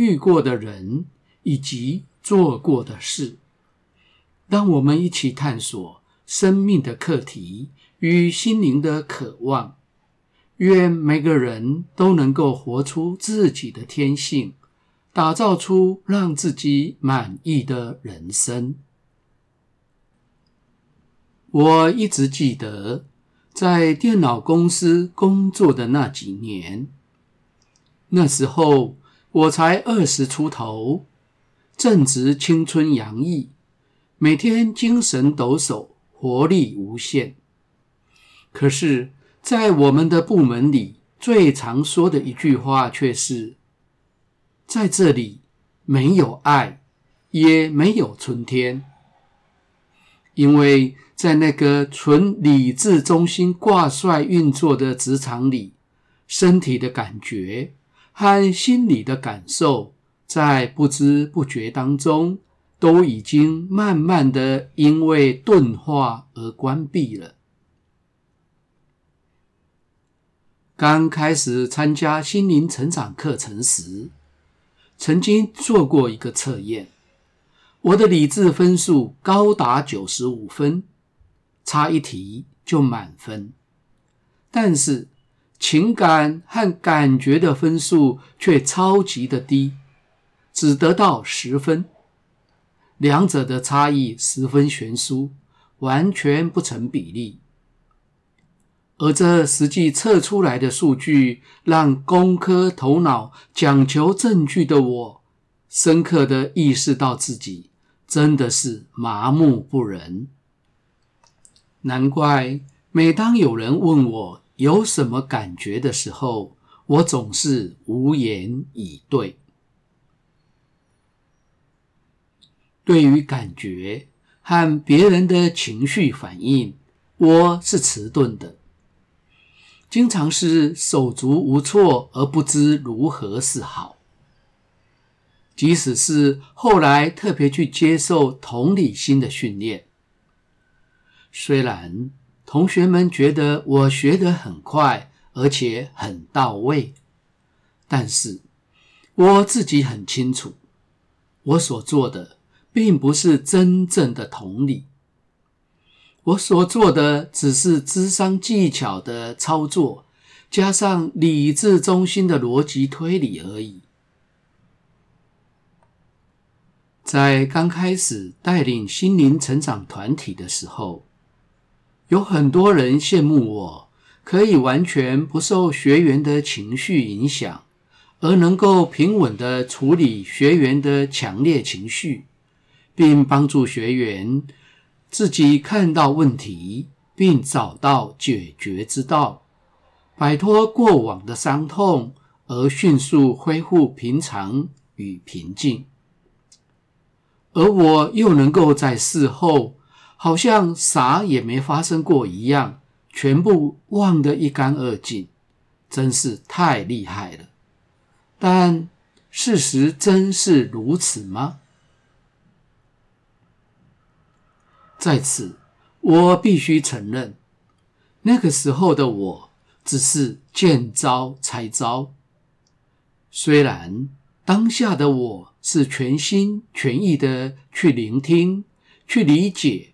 遇过的人以及做过的事。让我们一起探索。生命的课题与心灵的渴望，愿每个人都能够活出自己的天性，打造出让自己满意的人生。我一直记得，在电脑公司工作的那几年，那时候我才二十出头，正值青春洋溢，每天精神抖擞。活力无限。可是，在我们的部门里，最常说的一句话却是：“在这里没有爱，也没有春天。”因为在那个纯理智中心挂帅运作的职场里，身体的感觉和心理的感受，在不知不觉当中，都已经慢慢的因为钝化而关闭了。刚开始参加心灵成长课程时，曾经做过一个测验，我的理智分数高达九十五分，差一题就满分，但是情感和感觉的分数却超级的低，只得到十分。两者的差异十分悬殊，完全不成比例。而这实际测出来的数据，让工科头脑、讲求证据的我，深刻的意识到自己真的是麻木不仁。难怪每当有人问我有什么感觉的时候，我总是无言以对。对于感觉和别人的情绪反应，我是迟钝的，经常是手足无措而不知如何是好。即使是后来特别去接受同理心的训练，虽然同学们觉得我学得很快，而且很到位，但是我自己很清楚，我所做的。并不是真正的同理，我所做的只是智商技巧的操作，加上理智中心的逻辑推理而已。在刚开始带领心灵成长团体的时候，有很多人羡慕我可以完全不受学员的情绪影响，而能够平稳地处理学员的强烈情绪。并帮助学员自己看到问题，并找到解决之道，摆脱过往的伤痛，而迅速恢复平常与平静。而我又能够在事后，好像啥也没发生过一样，全部忘得一干二净，真是太厉害了。但事实真是如此吗？在此，我必须承认，那个时候的我只是见招拆招。虽然当下的我是全心全意的去聆听、去理解，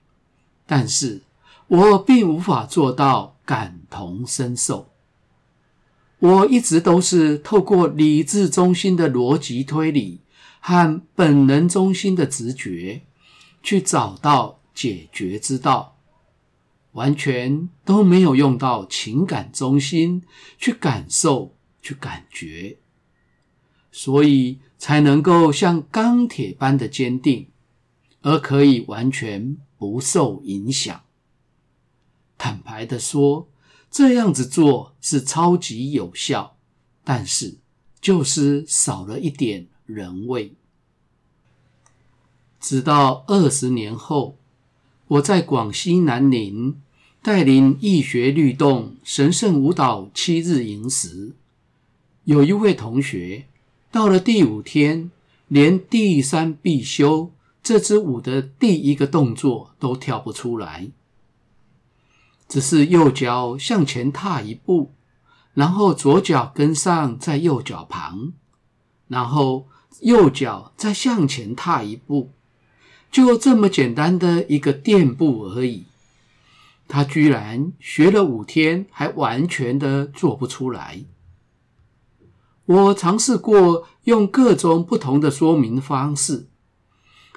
但是我并无法做到感同身受。我一直都是透过理智中心的逻辑推理和本能中心的直觉去找到。解决之道，完全都没有用到情感中心去感受、去感觉，所以才能够像钢铁般的坚定，而可以完全不受影响。坦白的说，这样子做是超级有效，但是就是少了一点人味。直到二十年后，我在广西南宁带领易学律动神圣舞蹈七日营时，有一位同学到了第五天，连第三必修这支舞的第一个动作都跳不出来，只是右脚向前踏一步，然后左脚跟上在右脚旁，然后右脚再向前踏一步。就这么简单的一个垫步而已，他居然学了五天，还完全的做不出来。我尝试过用各种不同的说明方式，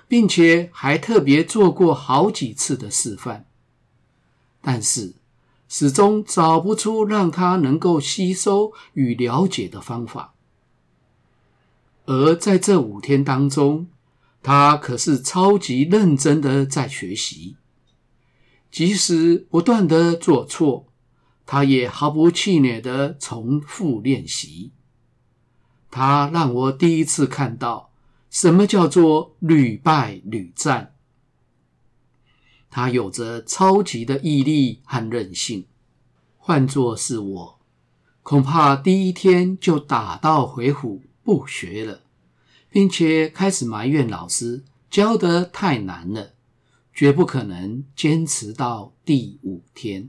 并且还特别做过好几次的示范，但是始终找不出让他能够吸收与了解的方法。而在这五天当中，他可是超级认真的在学习，即使不断的做错，他也毫不气馁的重复练习。他让我第一次看到什么叫做屡败屡战。他有着超级的毅力和韧性，换作是我，恐怕第一天就打道回府不学了。并且开始埋怨老师教得太难了，绝不可能坚持到第五天。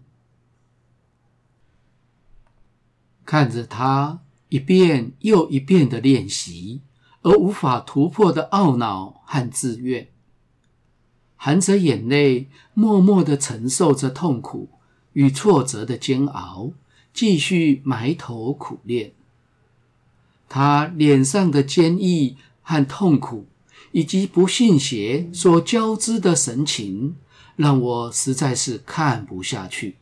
看着他一遍又一遍的练习，而无法突破的懊恼和自怨，含着眼泪，默默的承受着痛苦与挫折的煎熬，继续埋头苦练。他脸上的坚毅。和痛苦以及不信邪所交织的神情，让我实在是看不下去。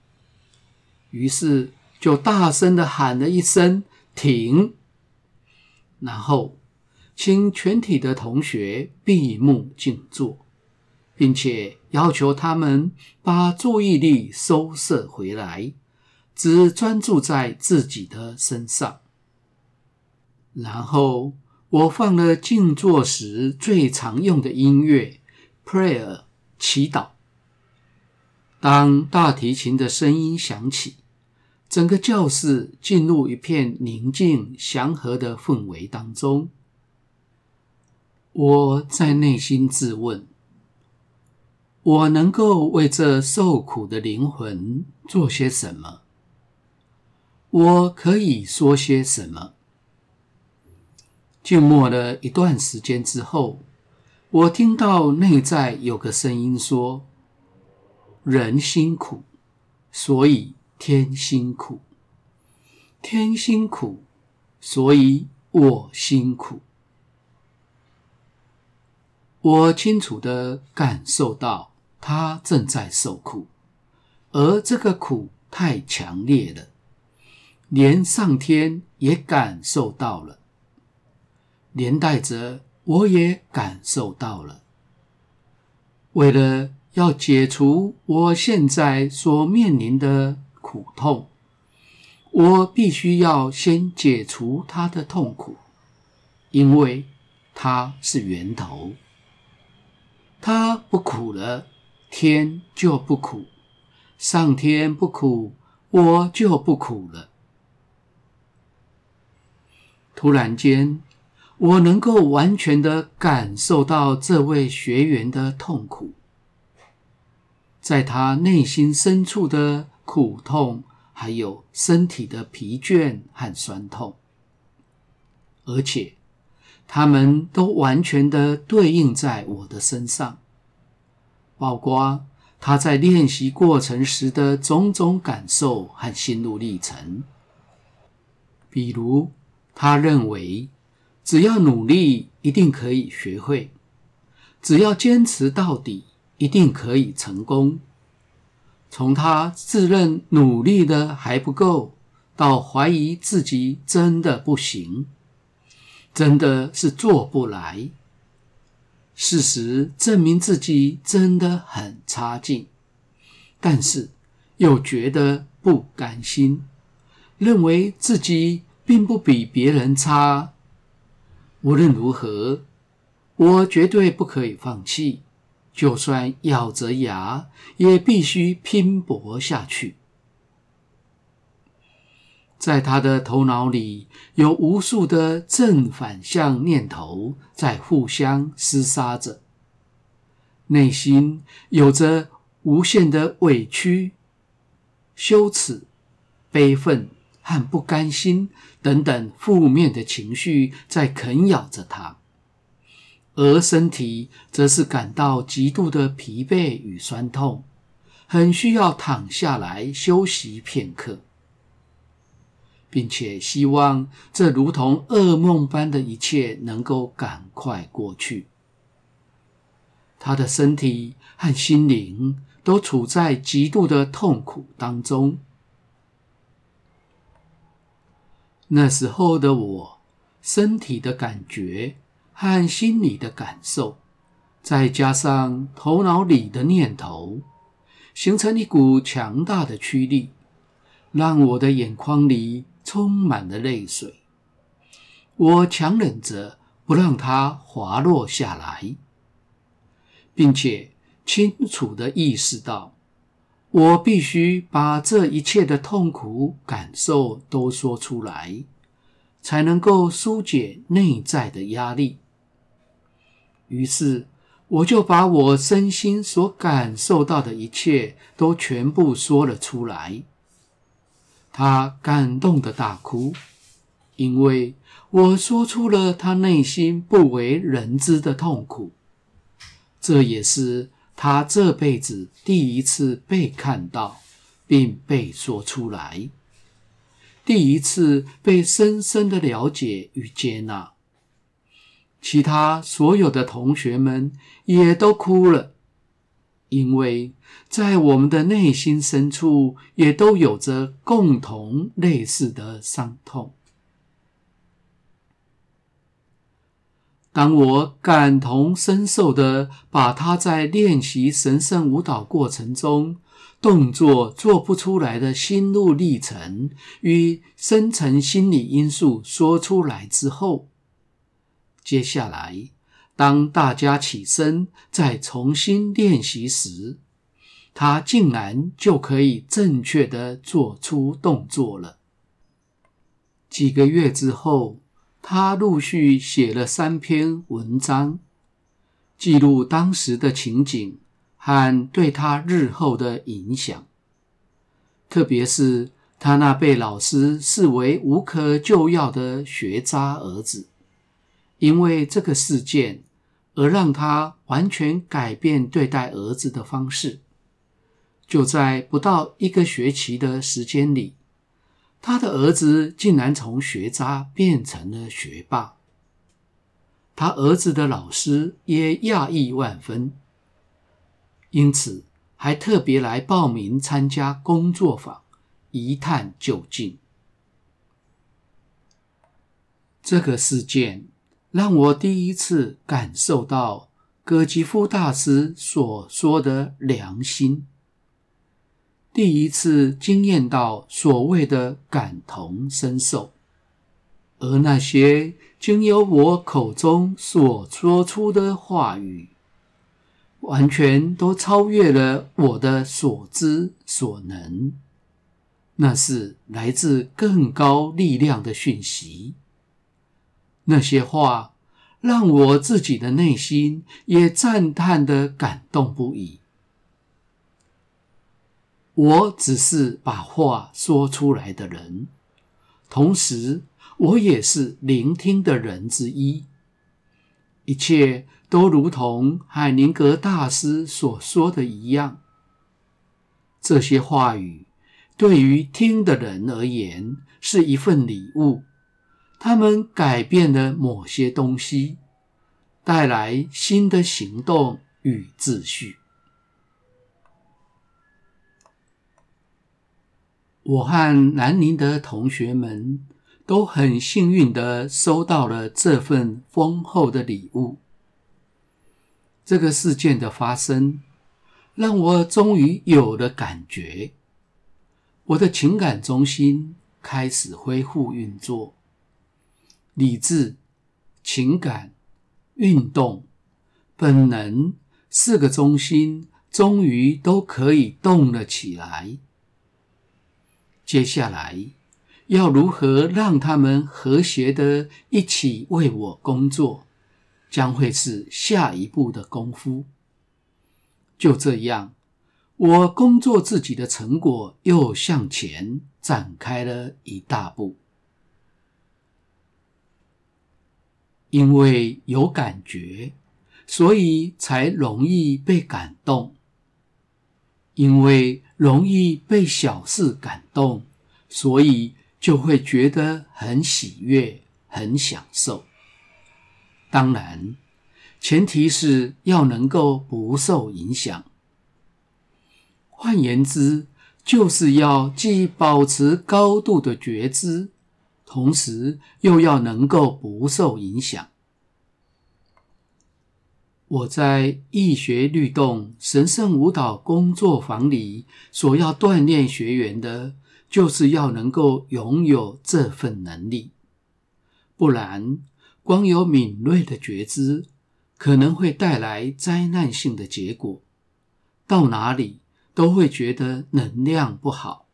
于是就大声的喊了一声“停”，然后请全体的同学闭目静坐，并且要求他们把注意力收摄回来，只专注在自己的身上，然后。我放了静坐时最常用的音乐，Prayer 祈祷。当大提琴的声音响起，整个教室进入一片宁静祥和的氛围当中。我在内心自问：我能够为这受苦的灵魂做些什么？我可以说些什么？静默了一段时间之后，我听到内在有个声音说：“人辛苦，所以天辛苦；天辛苦，所以我辛苦。”我清楚地感受到他正在受苦，而这个苦太强烈了，连上天也感受到了。连带着我也感受到了，为了要解除我现在所面临的苦痛，我必须要先解除他的痛苦，因为他是源头。他不苦了，天就不苦；上天不苦，我就不苦了。突然间。我能够完全的感受到这位学员的痛苦，在他内心深处的苦痛，还有身体的疲倦和酸痛，而且他们都完全的对应在我的身上，包括他在练习过程时的种种感受和心路历程，比如他认为。只要努力，一定可以学会；只要坚持到底，一定可以成功。从他自认努力的还不够，到怀疑自己真的不行，真的是做不来。事实证明自己真的很差劲，但是又觉得不甘心，认为自己并不比别人差。无论如何，我绝对不可以放弃，就算咬着牙，也必须拼搏下去。在他的头脑里，有无数的正反向念头在互相厮杀着，内心有着无限的委屈、羞耻、悲愤。和不甘心等等负面的情绪在啃咬着他，而身体则是感到极度的疲惫与酸痛，很需要躺下来休息片刻，并且希望这如同噩梦般的一切能够赶快过去。他的身体和心灵都处在极度的痛苦当中。那时候的我，身体的感觉和心理的感受，再加上头脑里的念头，形成一股强大的驱力，让我的眼眶里充满了泪水。我强忍着不让它滑落下来，并且清楚地意识到，我必须把这一切的痛苦感受都说出来，才能够纾解内在的压力。于是，我就把我身心所感受到的一切都全部说了出来。他感动的大哭，因为我说出了他内心不为人知的痛苦。这也是。他这辈子第一次被看到，并被说出来，第一次被深深的了解与接纳。其他所有的同学们也都哭了，因为在我们的内心深处，也都有着共同类似的伤痛。当我感同身受的把他在练习神圣舞蹈过程中动作做不出来的心路历程与深层心理因素说出来之后，接下来当大家起身再重新练习时，他竟然就可以正确地做出动作了。几个月之后。他陆续写了三篇文章，记录当时的情景和对他日后的影响。特别是他那被老师视为无可救药的学渣儿子，因为这个事件而让他完全改变对待儿子的方式。就在不到一个学期的时间里。他的儿子竟然从学渣变成了学霸，他儿子的老师也讶异万分，因此还特别来报名参加工作坊，一探究竟。这个事件让我第一次感受到葛吉夫大师所说的良心。第一次惊艳到所谓的感同身受，而那些经由我口中所说出的话语，完全都超越了我的所知所能。那是来自更高力量的讯息。那些话让我自己的内心也赞叹的感动不已。我只是把话说出来的人，同时我也是聆听的人之一。一切都如同海宁格大师所说的一样，这些话语对于听的人而言是一份礼物，他们改变了某些东西，带来新的行动与秩序。我和南宁的同学们都很幸运的收到了这份丰厚的礼物。这个事件的发生，让我终于有了感觉，我的情感中心开始恢复运作，理智、情感、运动、本能四个中心终于都可以动了起来。接下来要如何让他们和谐的一起为我工作，将会是下一步的功夫。就这样，我工作自己的成果又向前展开了一大步。因为有感觉，所以才容易被感动。因为容易被小事感动，所以就会觉得很喜悦、很享受。当然，前提是要能够不受影响。换言之，就是要既保持高度的觉知，同时又要能够不受影响。我在易学律动神圣舞蹈工作坊里所要锻炼学员的，就是要能够拥有这份能力。不然，光有敏锐的觉知，可能会带来灾难性的结果。到哪里都会觉得能量不好。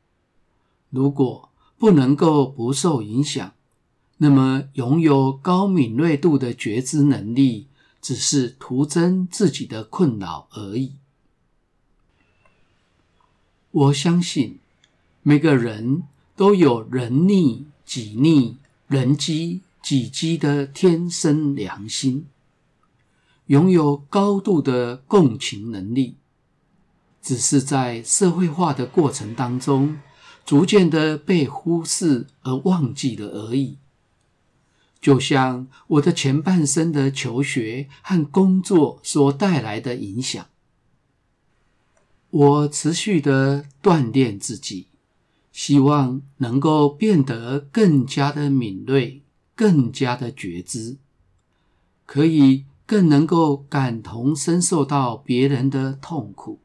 如果不能够不受影响，那么拥有高敏锐度的觉知能力，只是徒增自己的困扰而已。我相信每个人都有人逆己逆、人机己机的天生良心，拥有高度的共情能力，只是在社会化的过程当中，逐渐的被忽视而忘记了而已。就像我的前半生的求学和工作所带来的影响，我持续的锻炼自己，希望能够变得更加的敏锐，更加的觉知，可以更能够感同身受到别人的痛苦。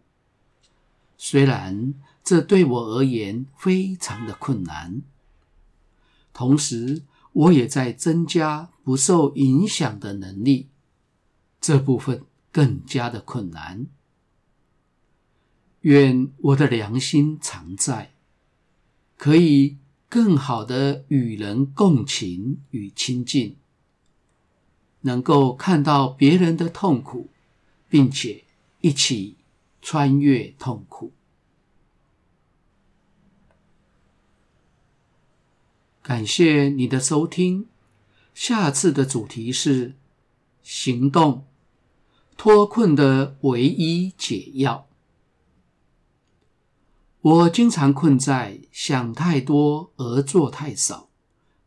虽然这对我而言非常的困难，同时，我也在增加不受影响的能力，这部分更加的困难。愿我的良心常在，可以更好的与人共情与亲近，能够看到别人的痛苦，并且一起穿越痛苦。感谢你的收听，下次的主题是行动，脱困的唯一解药。我经常困在想太多而做太少，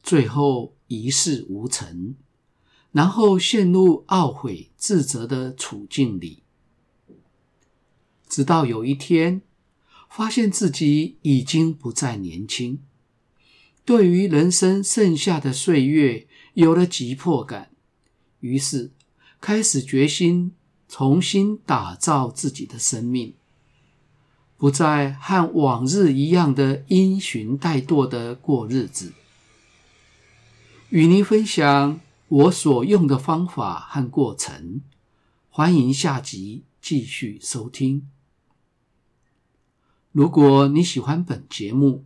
最后一事无成，然后陷入懊悔自责的处境里，直到有一天，发现自己已经不再年轻。对于人生剩下的岁月有了急迫感，于是开始决心重新打造自己的生命，不再和往日一样的因循怠惰的过日子。与您分享我所用的方法和过程，欢迎下集继续收听。如果你喜欢本节目，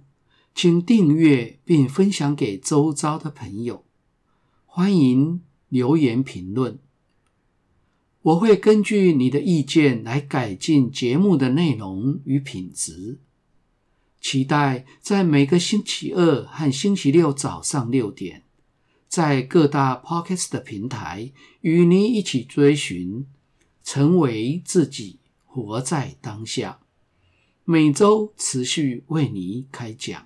请订阅并分享给周遭的朋友，欢迎留言评论，我会根据你的意见来改进节目的内容与品质。期待在每个星期二和星期六早上六点，在各大 Podcast 的平台与你一起追寻，成为自己，活在当下。每周持续为你开讲。